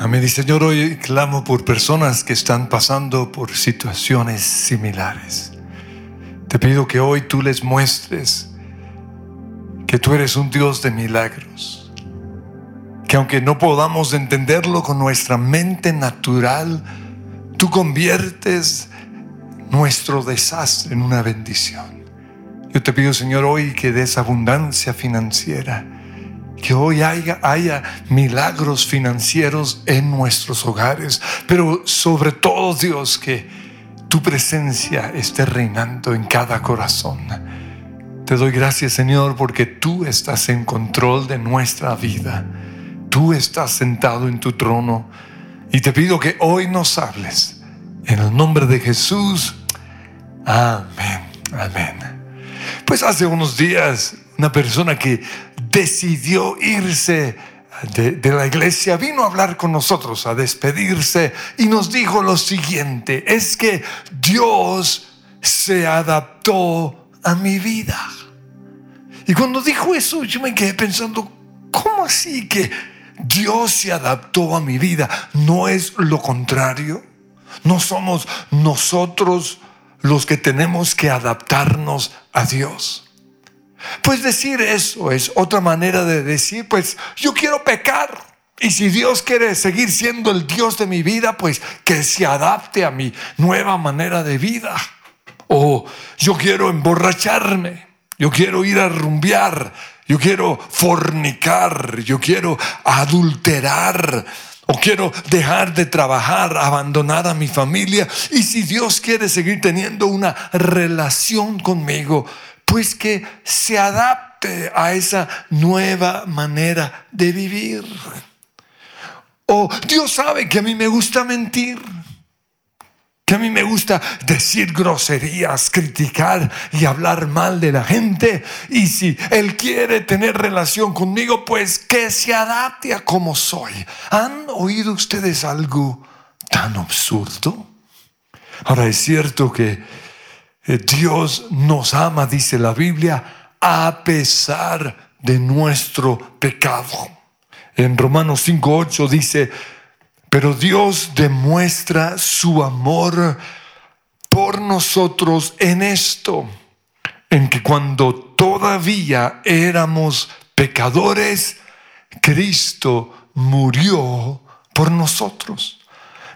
Amén. Y Señor, hoy clamo por personas que están pasando por situaciones similares. Te pido que hoy tú les muestres que tú eres un Dios de milagros. Que aunque no podamos entenderlo con nuestra mente natural, tú conviertes nuestro desastre en una bendición. Yo te pido, Señor, hoy que des abundancia financiera que hoy haya, haya, milagros financieros en nuestros hogares, pero sobre todo Dios, que tu presencia esté reinando en cada corazón. Te doy gracias Señor porque tú estás en control de nuestra vida. Tú estás sentado en tu trono y te pido que hoy nos hables. En el nombre de Jesús. Amén. Amén. Pues hace unos días una persona que decidió irse de, la iglesia, vino a hablar con nosotros, a despedirse y nos dijo lo siguiente, es que Dios se adaptó a mi vida. Y cuando dijo eso, yo me quedé pensando, ¿cómo así que Dios se adaptó a mi vida? ¿No es lo contrario? ¿No somos nosotros los que tenemos que adaptarnos a Dios? Pues decir eso es otra manera de decir, pues yo quiero pecar. Y si Dios quiere seguir siendo el Dios de mi vida, pues que se adapte a mi nueva manera de vida. O yo quiero emborracharme, yo quiero ir a rumbear, yo quiero fornicar, yo quiero adulterar. O quiero dejar de trabajar, abandonar a mi familia. Y si Dios quiere seguir teniendo una relación conmigo, pues que se adapte a esa nueva manera de vivir. O Dios sabe que a mí me gusta mentir, que a mí me gusta decir groserías, criticar y hablar mal de la gente. Y si Él quiere tener relación conmigo, pues que se adapte a como soy. ¿Han oído ustedes algo tan absurdo? Ahora es cierto que Dios nos ama, dice la Biblia, a pesar de nuestro pecado. En Romanos 5.8 dice, pero Dios demuestra su amor por nosotros en esto, en que cuando todavía éramos pecadores, Cristo murió por nosotros.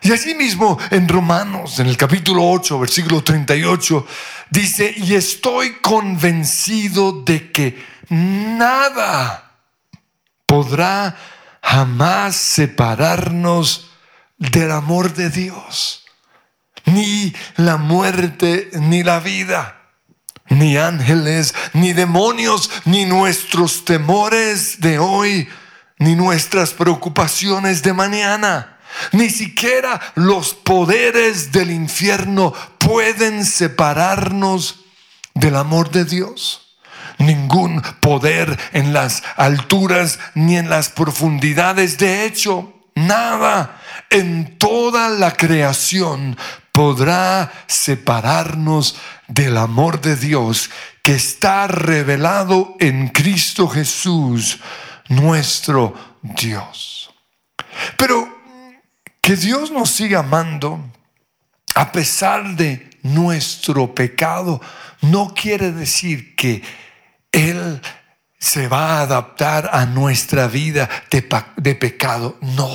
Y así mismo en Romanos, en el capítulo 8, versículo 38, dice, y estoy convencido de que nada podrá jamás separarnos del amor de Dios. Ni la muerte, ni la vida, ni ángeles, ni demonios, ni nuestros temores de hoy, ni nuestras preocupaciones de mañana ni siquiera los poderes del infierno pueden separarnos del amor de Dios. Ningún poder en las alturas ni en las profundidades. De hecho, nada en toda la creación podrá separarnos del amor de Dios que está revelado en Cristo Jesús, nuestro Dios. Pero que Dios nos siga amando a pesar de nuestro pecado no quiere decir que Él se va a adaptar a nuestra vida de, pecado. No.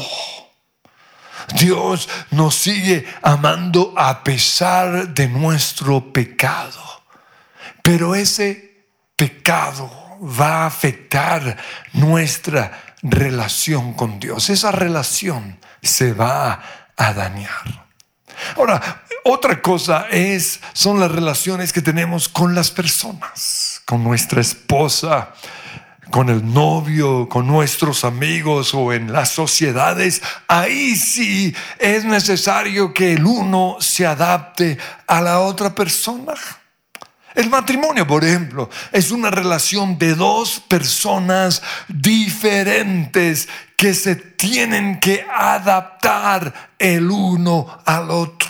Dios nos sigue amando a pesar de nuestro pecado. Pero ese pecado va a afectar nuestra relación con Dios. Esa relación se va a dañar. Ahora, otra cosa es, son las relaciones que tenemos con las personas, con nuestra esposa, con el novio, con nuestros amigos o en las sociedades. Ahí sí es necesario que el uno se adapte a la otra persona. El matrimonio, por ejemplo, es una relación de dos personas diferentes que se tienen que adaptar el uno al otro.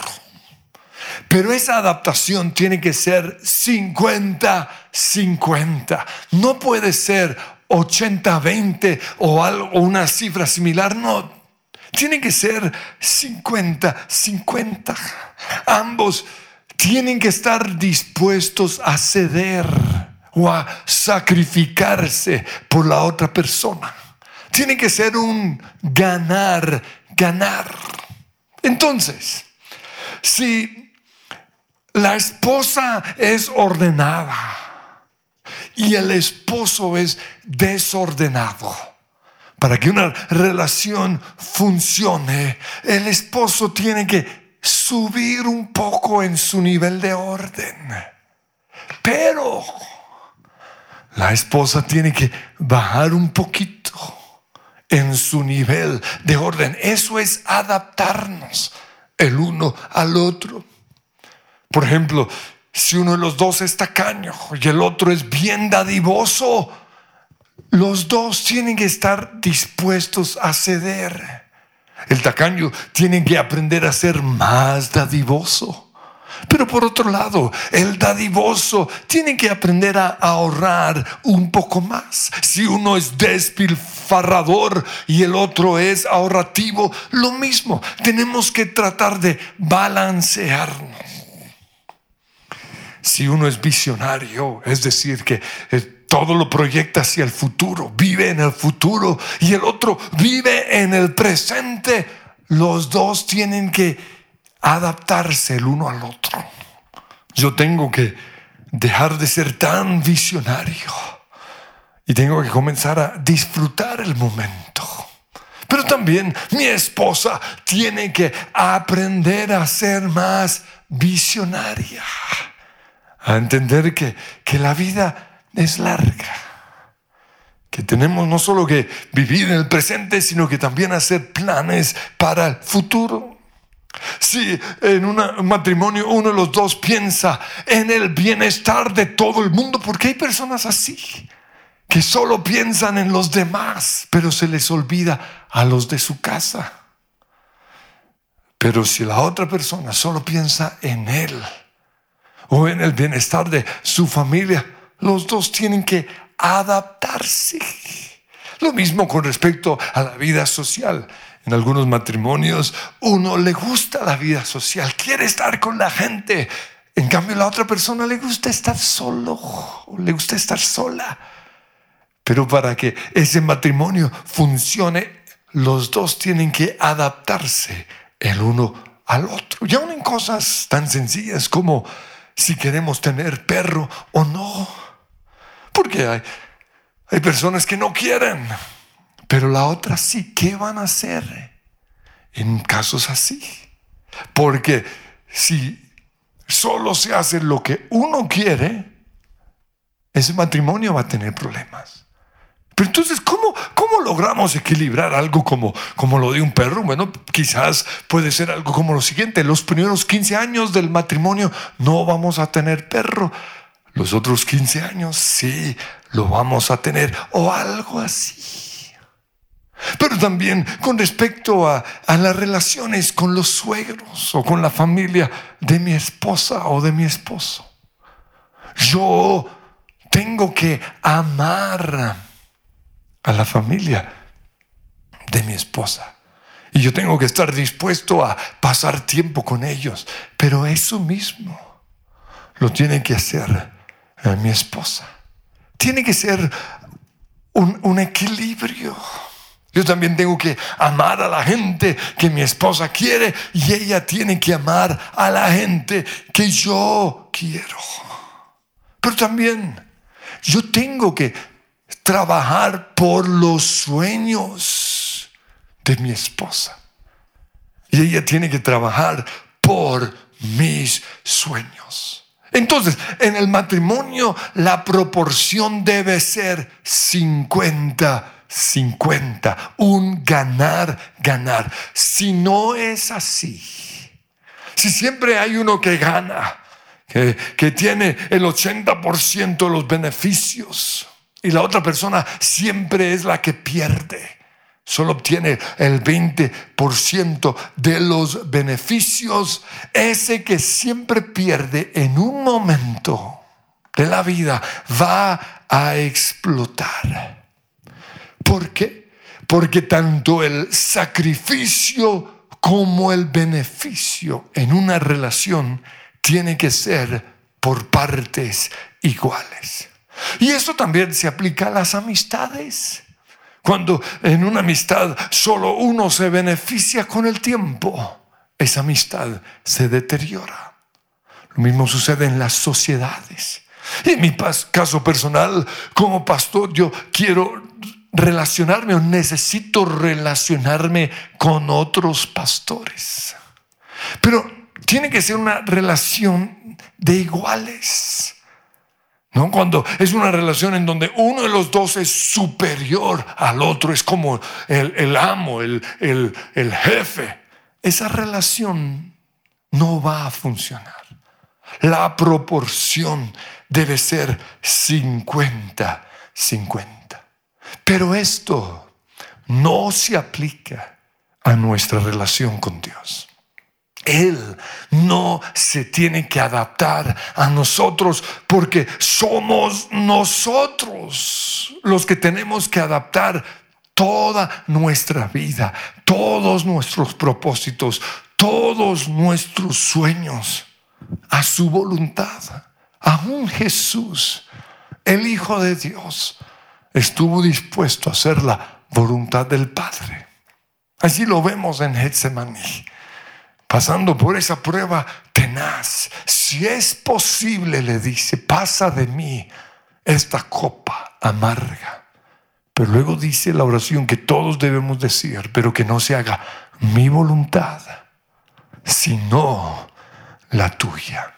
Pero esa adaptación tiene que ser 50-50. No puede ser 80-20 o, algo, una cifra similar. No, Tiene que ser 50, 50. Ambos tienen que estar dispuestos a ceder o a sacrificarse por la otra persona. Tiene que ser un ganar, ganar. Entonces, si la esposa es ordenada y el esposo es desordenado, para que una relación funcione, el esposo tiene que subir un poco en su nivel de orden. Pero la esposa tiene que bajar un poquito en su nivel de orden. Eso es adaptarnos el uno al otro. Por ejemplo, si uno de los dos es tacaño y el otro es bien dadivoso, los dos tienen que estar dispuestos a ceder. El tacaño tiene que aprender a ser más dadivoso. Pero por otro lado, el dadivoso tiene que aprender a ahorrar un poco más. Si uno es despilfarrador y el otro es ahorrativo, lo mismo. Tenemos que tratar de balancearnos. Si uno es visionario, es decir, que eh, todo lo proyecta hacia el futuro, vive en el futuro y el otro vive en el presente, los dos tienen que adaptarse el uno al otro. Yo tengo que dejar de ser tan visionario y tengo que comenzar a disfrutar el momento. Pero también mi esposa tiene que aprender a ser más visionaria, a entender que, que la vida es larga, que tenemos no solo que vivir en el presente, sino que también hacer planes para el futuro. Si en un matrimonio uno de los dos piensa en el bienestar de todo el mundo, porque hay personas así, que solo piensan en los demás, pero se les olvida a los de su casa. Pero si la otra persona solo piensa en él o en el bienestar de su familia, los dos tienen que adaptarse. Lo mismo con respecto a la vida social. En algunos matrimonios uno le gusta la vida social, quiere estar con la gente. En cambio, la otra persona le gusta estar solo, le gusta estar sola. Pero para que ese matrimonio funcione, los dos tienen que adaptarse el uno al otro. Y aún en cosas tan sencillas como si queremos tener perro o no. Porque hay, hay personas que no quieren. Pero la otra sí, ¿qué van a hacer en casos así? Porque si solo se hace lo que uno quiere, ese matrimonio va a tener problemas. Pero entonces, ¿cómo, cómo logramos equilibrar algo como, como lo de un perro? Bueno, quizás puede ser algo como lo siguiente. Los primeros 15 años del matrimonio no vamos a tener perro. Los otros 15 años sí lo vamos a tener. O algo así. Pero también con respecto a, las relaciones con los suegros o con la familia de mi esposa o de mi esposo. Yo tengo que amar a la familia de mi esposa. Y yo tengo que estar dispuesto a pasar tiempo con ellos. Pero eso mismo lo tiene que hacer eh, mi esposa. Tiene que ser un, un equilibrio. Yo también tengo que amar a la gente que mi esposa quiere y ella tiene que amar a la gente que yo quiero. Pero también yo tengo que trabajar por los sueños de mi esposa. Y ella tiene que trabajar por mis sueños. Entonces, en el matrimonio la proporción debe ser 50 50, un ganar, ganar. Si no es así, si siempre hay uno que gana, que, que tiene el 80% de los beneficios y la otra persona siempre es la que pierde, solo obtiene el 20% de los beneficios, ese que siempre pierde en un momento de la vida va a explotar. ¿Por qué? porque tanto el sacrificio como el beneficio en una relación tiene que ser por partes iguales. Y eso también se aplica a las amistades. Cuando en una amistad solo uno se beneficia con el tiempo, esa amistad se deteriora. Lo mismo sucede en las sociedades. En mi caso personal, como pastor, yo quiero relacionarme o necesito relacionarme con otros pastores. Pero tiene que ser una relación de iguales. ¿No? Cuando es una relación en donde uno de los dos es superior al otro, es como el, amo, el, el jefe. Esa relación no va a funcionar. La proporción debe ser 50-50. Pero esto no se aplica a nuestra relación con Dios. Él no se tiene que adaptar a nosotros porque somos nosotros los que tenemos que adaptar toda nuestra vida, todos nuestros propósitos, todos nuestros sueños a su voluntad. Aún Jesús, el Hijo de Dios, estuvo dispuesto a hacer la voluntad del Padre. Allí lo vemos en Getsemaní pasando por esa prueba tenaz. Si es posible, le dice, pasa de mí esta copa amarga. Pero luego dice la oración que todos debemos decir, pero que no se haga mi voluntad, sino la tuya.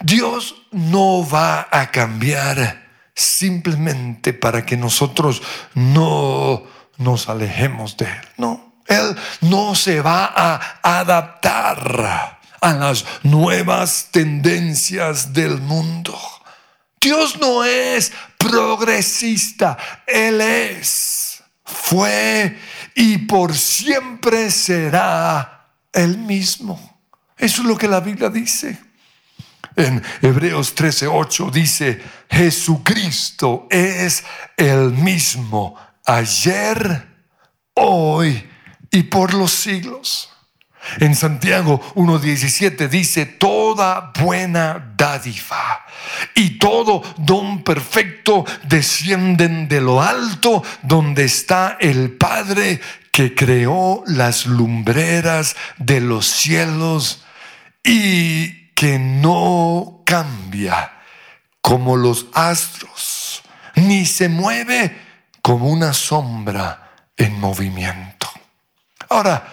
Dios no va a cambiar simplemente para que nosotros no nos alejemos de Él. No, él no se va a adaptar a las nuevas tendencias del mundo. Dios no es progresista, Él es, fue y por siempre será el mismo. Eso es lo que la Biblia dice. En Hebreos 13:8 dice, Jesucristo es el mismo ayer, hoy y por los siglos. En Santiago 1.17 dice, toda buena dádiva y todo don perfecto descienden de lo alto donde está el Padre que creó las lumbreras de los cielos y que no cambia como los astros, ni se mueve como una sombra en movimiento. Ahora,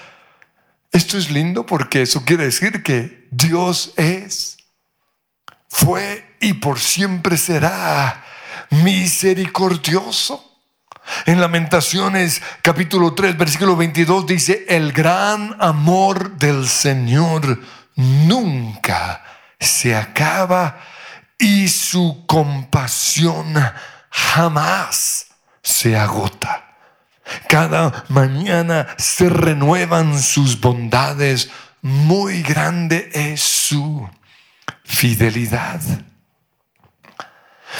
esto es lindo porque eso quiere decir que Dios es, fue y por siempre será misericordioso. En Lamentaciones capítulo 3 versículo 22 dice, el gran amor del Señor nunca se acaba y su compasión jamás se agota. Cada mañana se renuevan sus bondades. Muy grande es su fidelidad.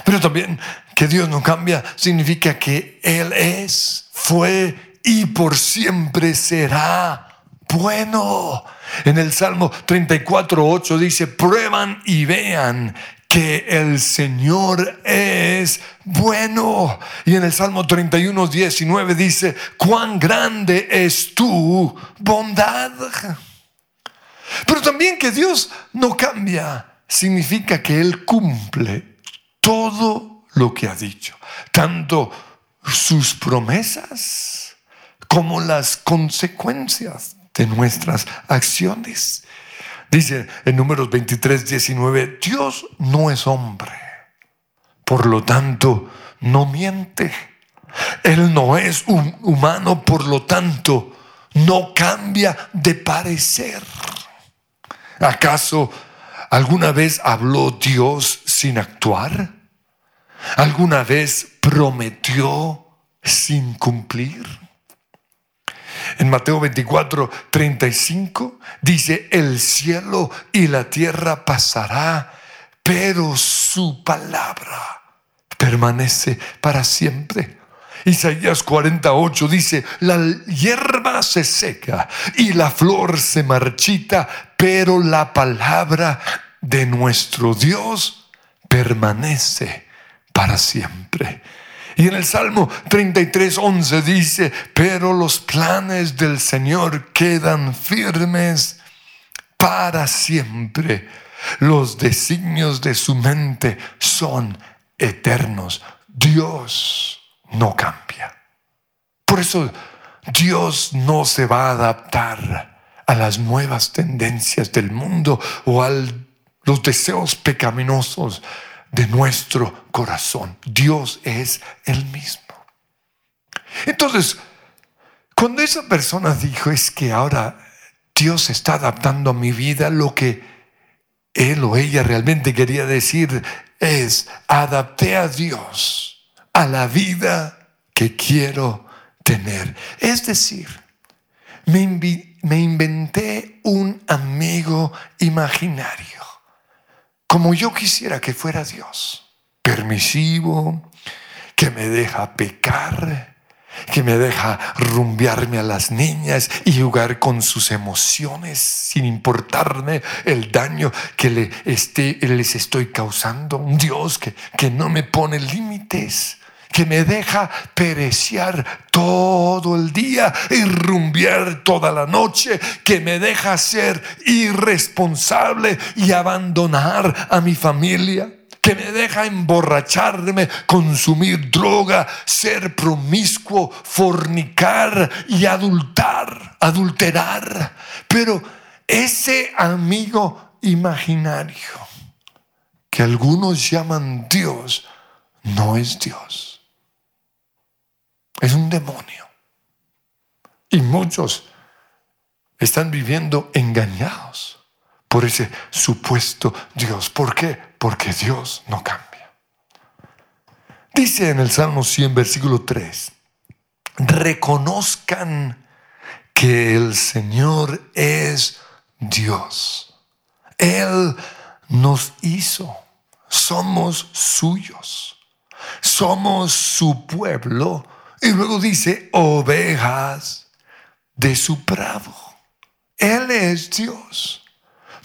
Pero también que Dios no cambia significa que Él es, fue y por siempre será bueno. En el Salmo 34, 8 dice, prueban y vean que el Señor es bueno. Y en el Salmo 31, 19 dice, cuán grande es tu bondad. Pero también que Dios no cambia significa que Él cumple todo lo que ha dicho, tanto sus promesas como las consecuencias de nuestras acciones. Dice en números 23, 19, Dios no es hombre, por lo tanto no miente. Él no es humano, por lo tanto no cambia de parecer. ¿Acaso alguna vez habló Dios sin actuar? ¿Alguna vez prometió sin cumplir? En Mateo 24, 35 dice, el cielo y la tierra pasará, pero su palabra permanece para siempre. Isaías 48 dice, la hierba se seca y la flor se marchita, pero la palabra de nuestro Dios permanece para siempre. Y en el Salmo 33, 11 dice, pero los planes del Señor quedan firmes para siempre. Los designios de su mente son eternos. Dios no cambia. Por eso Dios no se va a adaptar a las nuevas tendencias del mundo o a los deseos pecaminosos de nuestro corazón. Dios es el mismo. Entonces, cuando esa persona dijo es que ahora Dios está adaptando a mi vida, lo que él o ella realmente quería decir es, adapté a Dios a la vida que quiero tener. Es decir, me, me inventé un amigo imaginario como yo quisiera que fuera Dios, permisivo, que me deja pecar, que me deja rumbearme a las niñas y jugar con sus emociones sin importarme el daño que le les estoy causando. Un Dios que, que no me pone límites que me deja pereciar todo el día y rumbear toda la noche, que me deja ser irresponsable y abandonar a mi familia que me deja emborracharme, consumir droga, ser promiscuo, fornicar y adultar, adulterar. Pero ese amigo imaginario que algunos llaman Dios, no es Dios. Es un demonio. Y muchos están viviendo engañados por ese supuesto Dios. ¿Por qué? Porque Dios no cambia. Dice en el Salmo 100, versículo 3, reconozcan que el Señor es Dios. Él nos hizo, somos suyos, somos su pueblo y luego dice, ovejas de su prado. Él es Dios.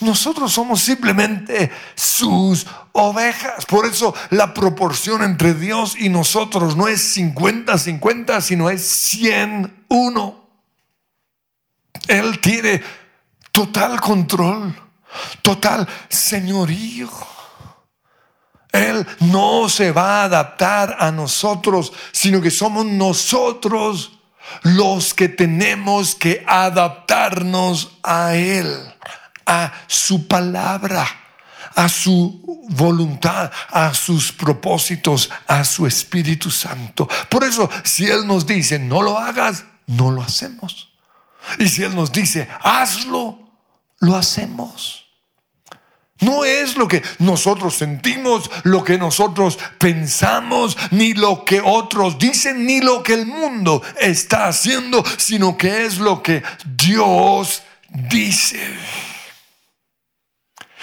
Nosotros somos simplemente sus ovejas. Por eso la proporción entre Dios y nosotros no es 50-50, sino es 100-1. Él tiene total control, total señorío. Él no se va a adaptar a nosotros, sino que somos nosotros los que tenemos que adaptarnos a Él, a su palabra, a su voluntad, a sus propósitos, a su Espíritu Santo. Por eso, si Él nos dice, no lo hagas, no lo hacemos. Y si Él nos dice, hazlo, lo hacemos. No es lo que nosotros sentimos, lo que nosotros pensamos, ni lo que otros dicen, ni lo que el mundo está haciendo, sino que es lo que Dios dice.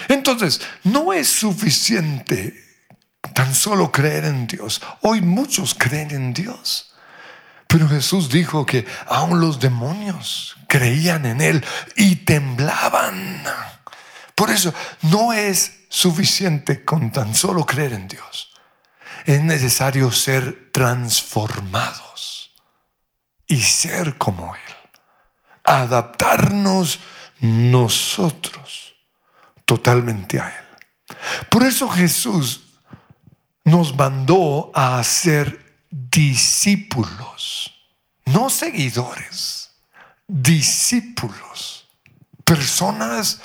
Entonces, no es suficiente tan solo creer en Dios. Hoy muchos creen en Dios. Pero Jesús dijo que aún los demonios creían en Él y temblaban. Por eso no es suficiente con tan solo creer en Dios. Es necesario ser transformados y ser como Él. Adaptarnos nosotros totalmente a Él. Por eso Jesús nos mandó a ser discípulos, no seguidores, discípulos, personas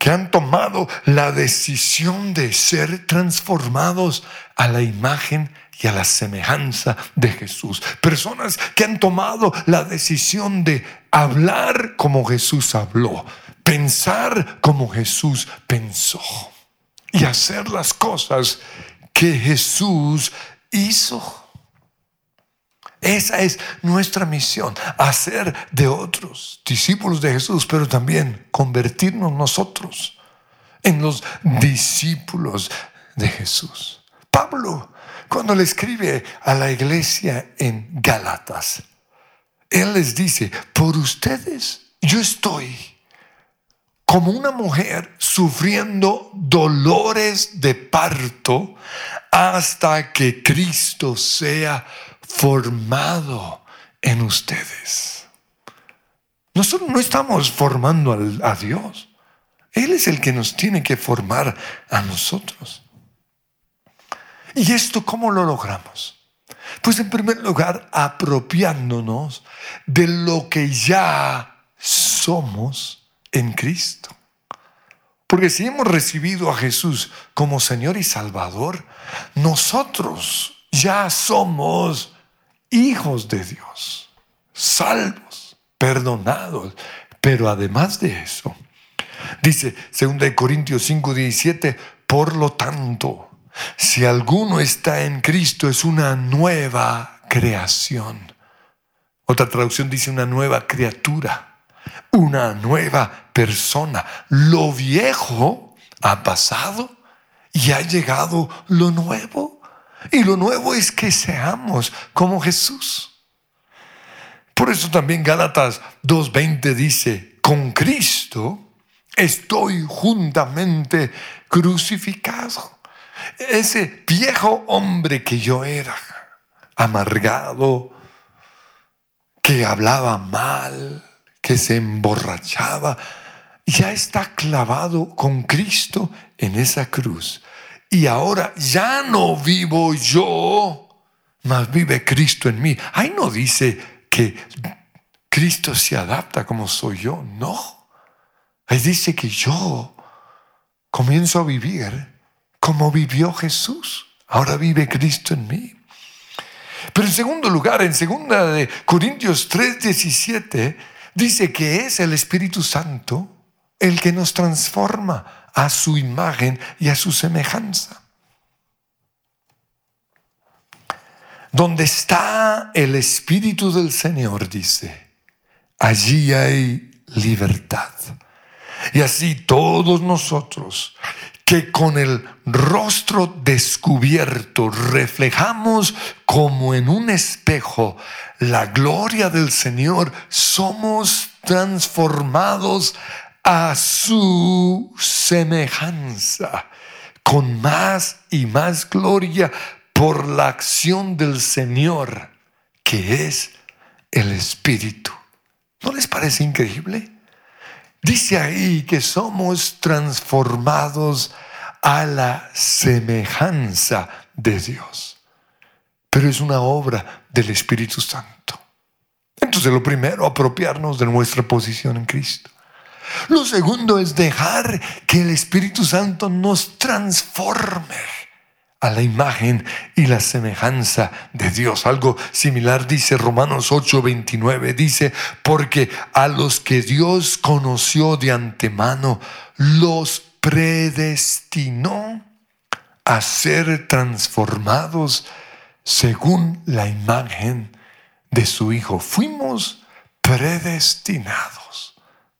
que han tomado la decisión de ser transformados a la imagen y a la semejanza de Jesús. Personas que han tomado la decisión de hablar como Jesús habló, pensar como Jesús pensó y hacer las cosas que Jesús hizo. Esa es nuestra misión, hacer de otros discípulos de Jesús, pero también convertirnos nosotros en los discípulos de Jesús. Pablo cuando le escribe a la iglesia en Gálatas, él les dice, por ustedes yo estoy como una mujer sufriendo dolores de parto hasta que Cristo sea formado en ustedes. Nosotros no estamos formando a Dios. Él es el que nos tiene que formar a nosotros. ¿Y esto cómo lo logramos? Pues en primer lugar, apropiándonos de lo que ya somos en Cristo. Porque si hemos recibido a Jesús como Señor y Salvador, nosotros ya somos hijos de Dios, salvos, perdonados. Pero además de eso, dice 2 Corintios 5, 17, por lo tanto, si alguno está en Cristo es una nueva creación. Otra traducción dice una nueva criatura, una nueva persona. Lo viejo ha pasado y ha llegado lo nuevo. Y lo nuevo es que seamos como Jesús. Por eso también Gálatas 2.20 dice, con Cristo estoy juntamente crucificado. Ese viejo hombre que yo era, amargado, que hablaba mal, que se emborrachaba, ya está clavado con Cristo en esa cruz. Y ahora ya no vivo yo, mas vive Cristo en mí. Ahí no dice que Cristo se adapta como soy yo, no. Ahí dice que yo comienzo a vivir como vivió Jesús. Ahora vive Cristo en mí. Pero en segundo lugar, en segunda de Corintios 3:17, dice que es el Espíritu Santo el que nos transforma a su imagen y a su semejanza. Donde está el Espíritu del Señor, dice, allí hay libertad. Y así todos nosotros que con el rostro descubierto reflejamos como en un espejo la gloria del Señor, somos transformados a su semejanza, con más y más gloria por la acción del Señor, que es el Espíritu. ¿No les parece increíble? Dice ahí que somos transformados a la semejanza de Dios. Pero es una obra del Espíritu Santo. Entonces lo primero, apropiarnos de nuestra posición en Cristo. Lo segundo es dejar que el Espíritu Santo nos transforme a la imagen y la semejanza de Dios. Algo similar dice Romanos 8:29, dice, porque a los que Dios conoció de antemano, los predestinó a ser transformados según la imagen de su Hijo. Fuimos predestinados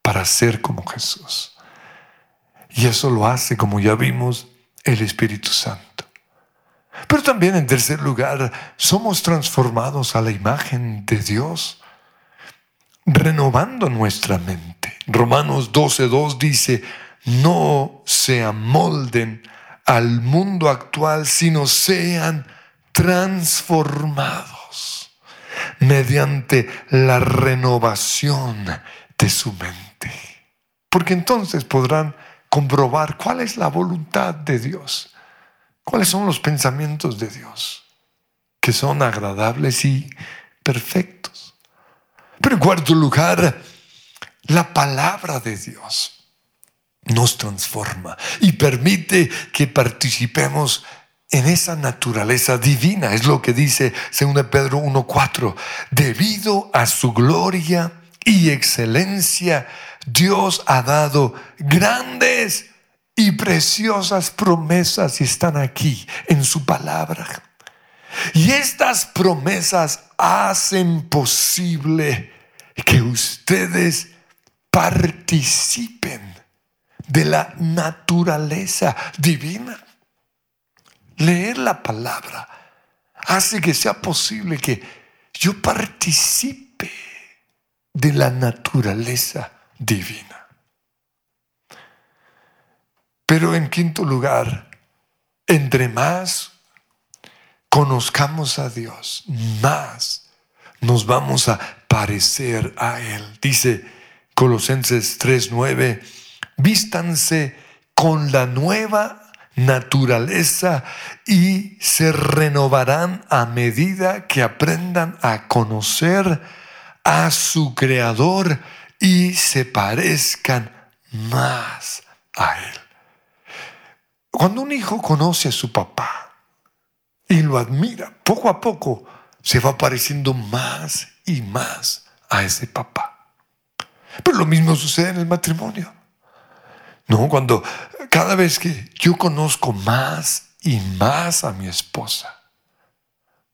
para ser como Jesús. Y eso lo hace, como ya vimos, el Espíritu Santo. Pero también en tercer lugar, somos transformados a la imagen de Dios, renovando nuestra mente. Romanos 12.2 dice, no se amolden al mundo actual, sino sean transformados mediante la renovación de su mente. Porque entonces podrán comprobar cuál es la voluntad de Dios ¿Cuáles son los pensamientos de Dios? Que son agradables y perfectos. Pero en cuarto lugar, la palabra de Dios nos transforma y permite que participemos en esa naturaleza divina. Es lo que dice 2 Pedro 1.4. Debido a su gloria y excelencia, Dios ha dado grandes y preciosas promesas están aquí en su palabra. Y estas promesas hacen posible que ustedes participen de la naturaleza divina. Leer la palabra hace que sea posible que yo participe de la naturaleza divina. Pero en quinto lugar, entre más conozcamos a Dios, más nos vamos a parecer a Él. Dice Colosenses 3:9, vístanse con la nueva naturaleza y se renovarán a medida que aprendan a conocer a su creador y se parezcan más a él. Cuando un hijo conoce a su papá y lo admira, poco a poco se va pareciendo más y más a ese papá. Pero lo mismo sucede en el matrimonio. No, cuando cada vez que yo conozco más y más a mi esposa,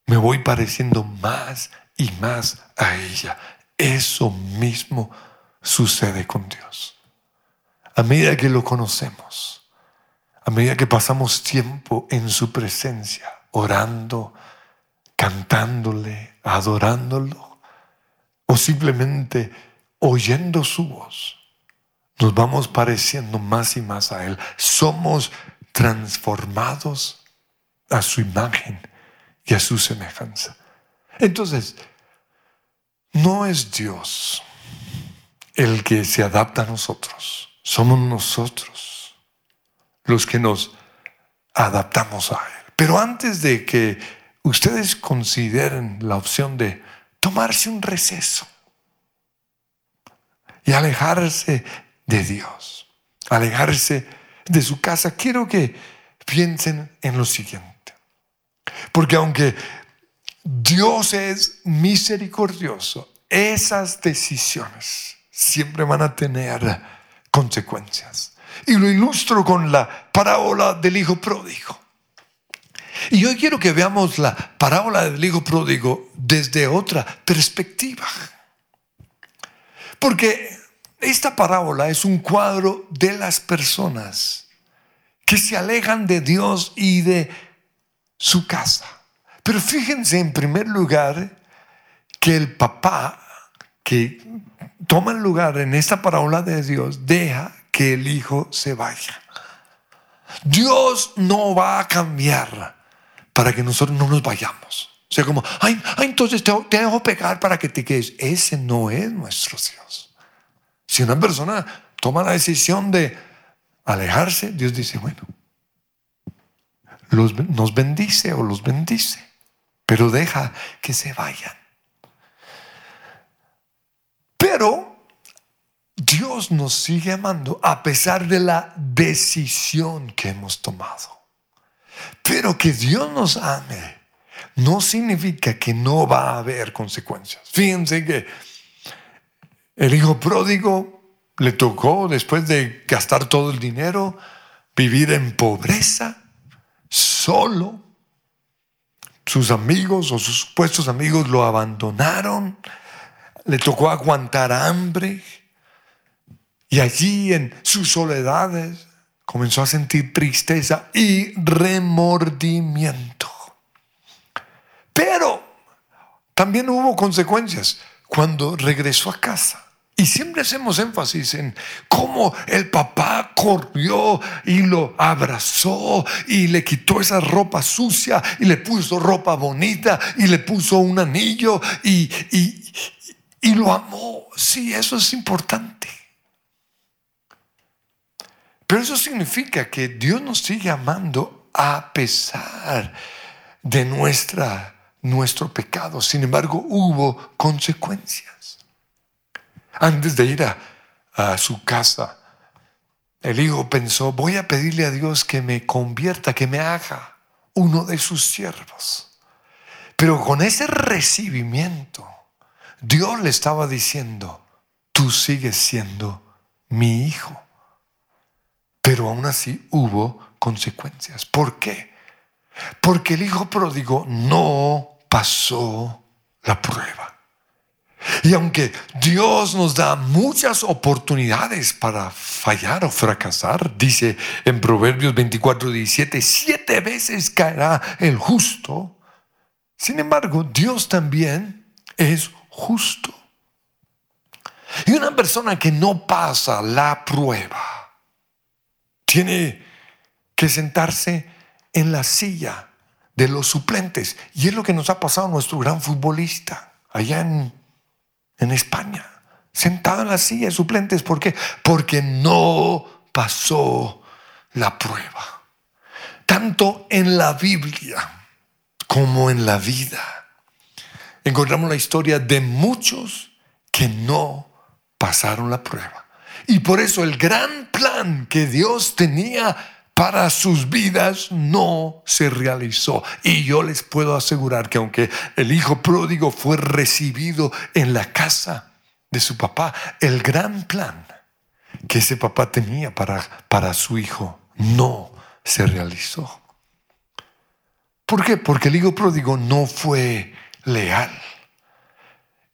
me voy pareciendo más y más a ella. Eso mismo sucede con Dios. A medida que lo conocemos, a medida que pasamos tiempo en su presencia, orando, cantándole, adorándolo, o simplemente oyendo su voz, nos vamos pareciendo más y más a Él. Somos transformados a su imagen y a su semejanza. Entonces, no es Dios el que se adapta a nosotros, somos nosotros los que nos adaptamos a Él. Pero antes de que ustedes consideren la opción de tomarse un receso y alejarse de Dios, alejarse de su casa, quiero que piensen en lo siguiente. Porque aunque Dios es misericordioso, esas decisiones siempre van a tener consecuencias. Y lo ilustro con la parábola del hijo pródigo. Y hoy quiero que veamos la parábola del hijo pródigo desde otra perspectiva. Porque esta parábola es un cuadro de las personas que se alejan de Dios y de su casa. Pero fíjense en primer lugar que el papá que toma el lugar en esta parábola de Dios deja que el hijo se vaya. Dios no va a cambiar para que nosotros no nos vayamos. O sea, como, ay, entonces te, dejo pegar para que te quedes. Ese no es nuestro Dios. Si una persona toma la decisión de alejarse, Dios dice, bueno, nos bendice o los bendice, pero deja que se vayan. Pero Dios nos sigue amando a pesar de la decisión que hemos tomado. Pero que Dios nos ame no significa que no va a haber consecuencias. Fíjense que el hijo pródigo le tocó, después de gastar todo el dinero, vivir en pobreza, solo. Sus amigos o sus supuestos amigos lo abandonaron. Le tocó aguantar hambre. Y allí en sus soledades comenzó a sentir tristeza y remordimiento. Pero también hubo consecuencias cuando regresó a casa. Y siempre hacemos énfasis en cómo el papá corrió y lo abrazó y le quitó esa ropa sucia y le puso ropa bonita y le puso un anillo y, y lo amó. Sí, eso es importante. Pero eso significa que Dios nos sigue amando a pesar de nuestra, nuestro pecado. Sin embargo, hubo consecuencias. Antes de ir a, su casa, el hijo pensó, voy a pedirle a Dios que me convierta, que me haga uno de sus siervos. Pero con ese recibimiento, Dios le estaba diciendo, tú sigues siendo mi hijo. Pero aún así hubo consecuencias. ¿Por qué? Porque el hijo pródigo no pasó la prueba. Y aunque Dios nos da muchas oportunidades para fallar o fracasar, dice en Proverbios 24, 17, siete veces caerá el justo, Sin embargo, Dios también es justo. Y una persona que no pasa la prueba tiene que sentarse en la silla de los suplentes. Y es lo que nos ha pasado a nuestro gran futbolista allá en, en España. Sentado en la silla de suplentes. ¿Por qué? Porque no pasó la prueba. Tanto en la Biblia como en la vida. Encontramos la historia de muchos que no pasaron la prueba. Y por eso el gran plan que Dios tenía para sus vidas no se realizó. Y yo les puedo asegurar que aunque el hijo pródigo fue recibido en la casa de su papá, el gran plan que ese papá tenía para, para su hijo no se realizó. ¿Por qué? Porque el hijo pródigo no fue leal.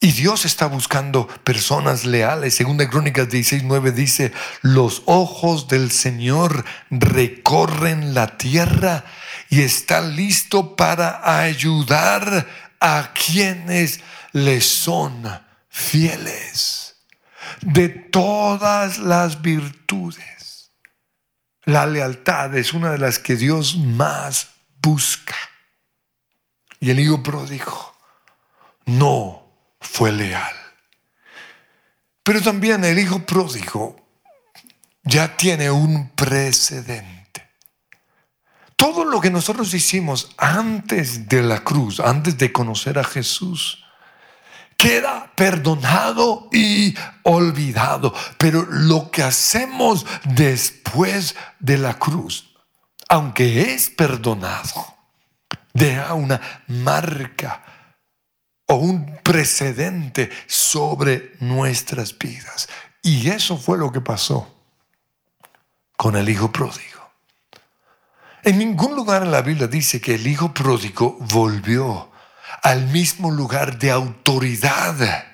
Y Dios está buscando personas leales. Segunda Crónicas 16:9 dice, los ojos del Señor recorren la tierra y está listo para ayudar a quienes le son fieles. De todas las virtudes, la lealtad es una de las que Dios más busca. Y el hijo pródigo no fue leal. Pero también el hijo pródigo ya tiene un precedente. Todo lo que nosotros hicimos antes de la cruz, antes de conocer a Jesús, queda perdonado y olvidado. Pero lo que hacemos después de la cruz, aunque es perdonado, deja una marca o un precedente sobre nuestras vidas. Y eso fue lo que pasó con el hijo pródigo. En ningún lugar en la Biblia dice que el hijo pródigo volvió al mismo lugar de autoridad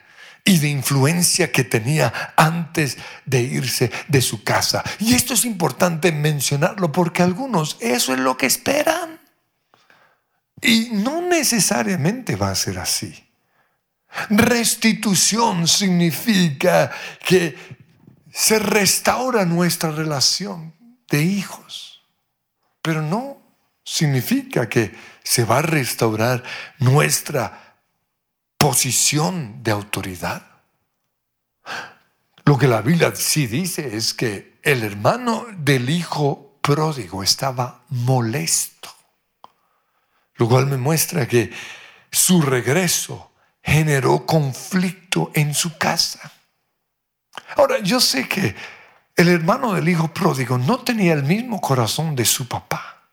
y de influencia que tenía antes de irse de su casa. Y esto es importante mencionarlo porque algunos eso es lo que esperan. Y no necesariamente va a ser así. Restitución significa que se restaura nuestra relación de hijos, pero no significa que se va a restaurar nuestra posición de autoridad. Lo que la Biblia sí dice es que el hermano del hijo pródigo estaba molesto lo cual me muestra que su regreso generó conflicto en su casa. Ahora, yo sé que el hermano del hijo pródigo no tenía el mismo corazón de su papá,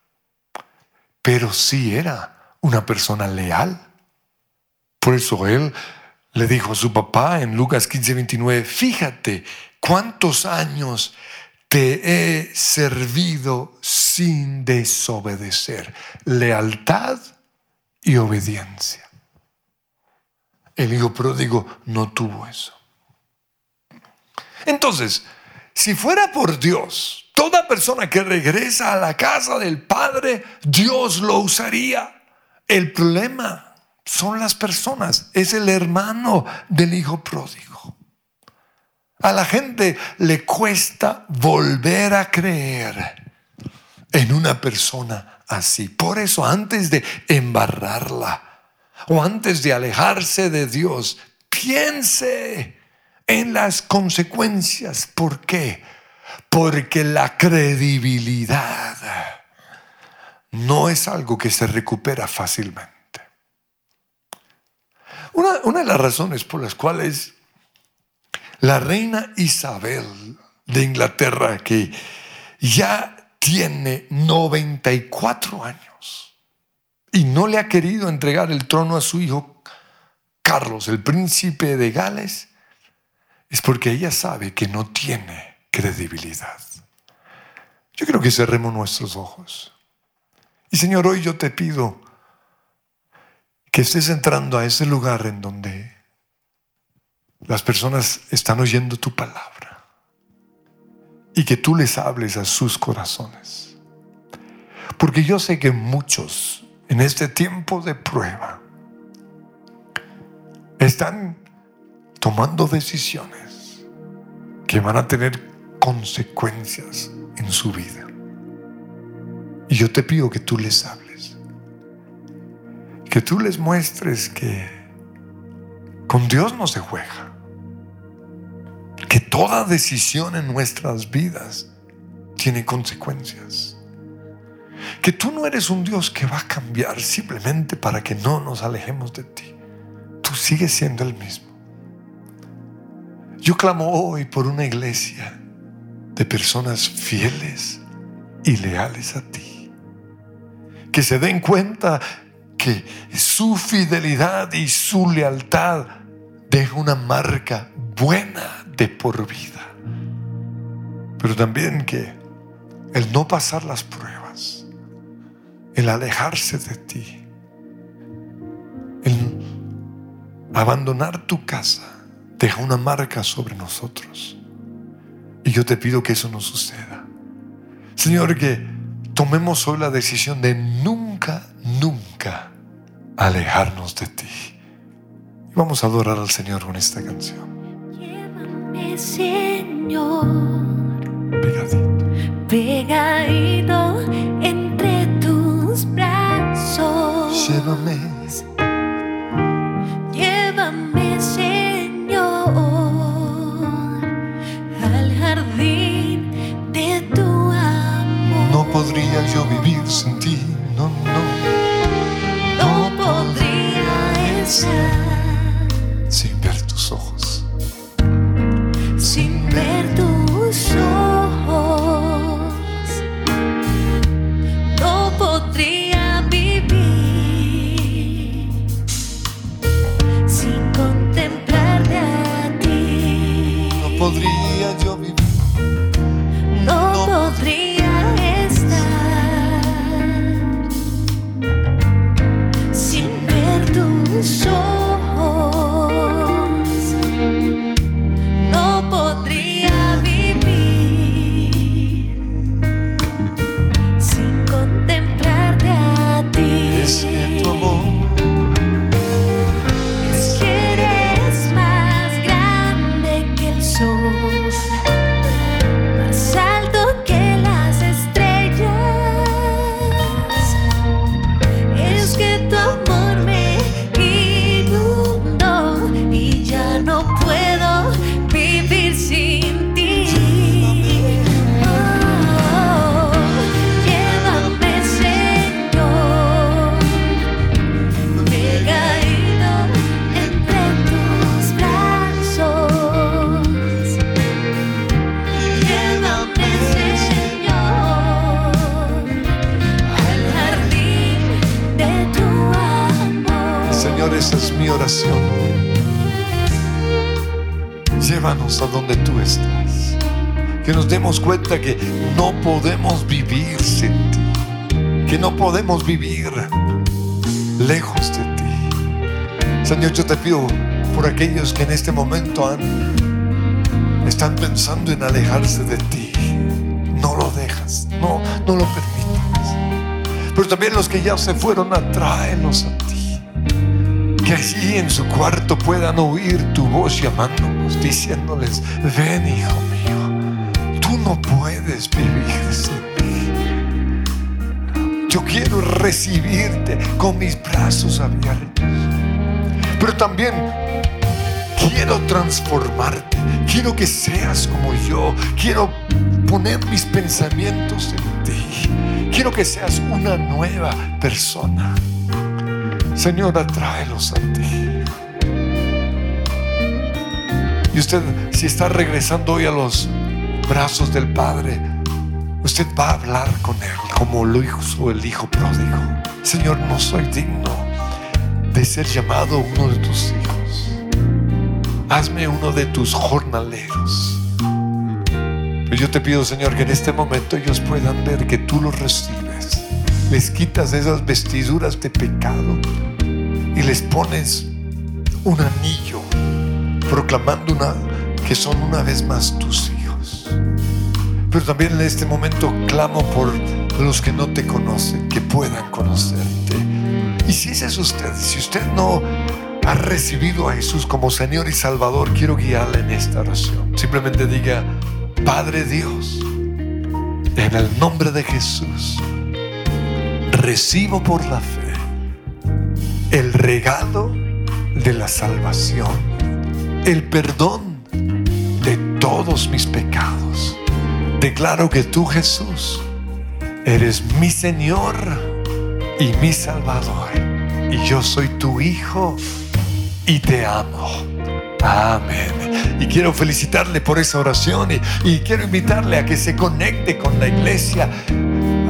pero sí era una persona leal. Por eso él le dijo a su papá en Lucas 15, 29, fíjate cuántos años te he servido sin desobedecer. Lealtad y obediencia. El hijo pródigo no tuvo eso. Entonces, si fuera por Dios, toda persona que regresa a la casa del Padre, Dios lo usaría. El problema son las personas, es el hermano del hijo pródigo. A la gente le cuesta volver a creer en una persona así. Por eso antes de embarrarla o antes de alejarse de Dios, piense en las consecuencias. ¿Por qué? Porque la credibilidad no es algo que se recupera fácilmente. Una, una de las razones por las cuales la reina Isabel de Inglaterra, que ya tiene 94 años y no le ha querido entregar el trono a su hijo Carlos, el príncipe de Gales, es porque ella sabe que no tiene credibilidad. Yo creo que cerremos nuestros ojos. Y Señor, hoy yo te pido que estés entrando a ese lugar en donde las personas están oyendo tu palabra y que tú les hables a sus corazones. Porque yo sé que muchos en este tiempo de prueba están tomando decisiones que van a tener consecuencias en su vida. Y yo te pido que tú les hables. Que tú les muestres que con Dios no se juega. Que toda decisión en nuestras vidas tiene consecuencias. Que tú no eres un Dios que va a cambiar simplemente para que no nos alejemos de ti. Tú sigues siendo el mismo. Yo clamo hoy por una iglesia de personas fieles y leales a ti. Que se den cuenta que su fidelidad y su lealtad deja una marca buena de por vida. Pero también que el no pasar las pruebas, el alejarse de ti, el abandonar tu casa, deja una marca sobre nosotros. Y yo te pido que eso no suceda. Señor, que tomemos hoy la decisión de nunca, nunca alejarnos de ti. Y vamos a adorar al Señor con esta canción. Llévame, Señor, Pegadito. pegadito entre tus brazos. Llévame, Llévame, Señor, al jardín de tu amor. no podría yo vivir sin ti. No, no, No podría estar sin ver tus Señor, esa es mi oración. Llévanos a donde tú estás. Que nos demos cuenta que no podemos vivir sin ti. Que no podemos vivir lejos de ti. Señor, yo te pido por aquellos que en este momento están pensando en alejarse de ti. No lo dejas, no, no lo permitas. Pero también los que ya se fueron, atráelos a. Que allí en su cuarto puedan oír tu voz llamándonos, diciéndoles, ven hijo mío, tú no puedes vivir sin mí. Yo quiero recibirte con mis brazos abiertos. Pero también quiero transformarte. Quiero que seas como yo. Quiero poner mis pensamientos en ti. Quiero que seas una nueva persona. Señor, atráelos a ti. Y usted, si está regresando hoy a los brazos del Padre, usted va a hablar con Él como lo hizo el Hijo pródigo. Señor, no soy digno de ser llamado uno de tus hijos. Hazme uno de tus jornaleros. Pero yo te pido, Señor, que en este momento ellos puedan ver que tú los recibes. Les quitas esas vestiduras de pecado y les pones un anillo proclamando que son una vez más tus hijos. Pero también en este momento clamo por los que no te conocen, que puedan conocerte. Y si ese es usted, si usted no ha recibido a Jesús como Señor y Salvador, quiero guiarle en esta oración. Simplemente diga, Padre Dios, en el nombre de Jesús, recibo por la fe el regalo de la salvación, el perdón de todos mis pecados. Declaro que tú, Jesús, eres mi Señor y mi Salvador. Y yo soy tu Hijo y te amo. Amén. Y quiero felicitarle por esa oración y, y, quiero invitarle a que se conecte con la iglesia.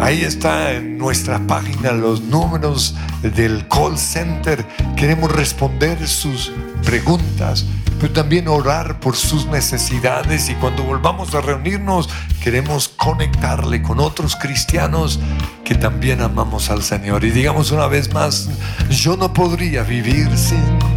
Ahí está en nuestra página los números del call center. Queremos responder sus preguntas, pero también orar por sus necesidades. Y cuando volvamos a reunirnos, queremos conectarle con otros cristianos que también amamos al Señor. Y digamos una vez más, yo no podría vivir sin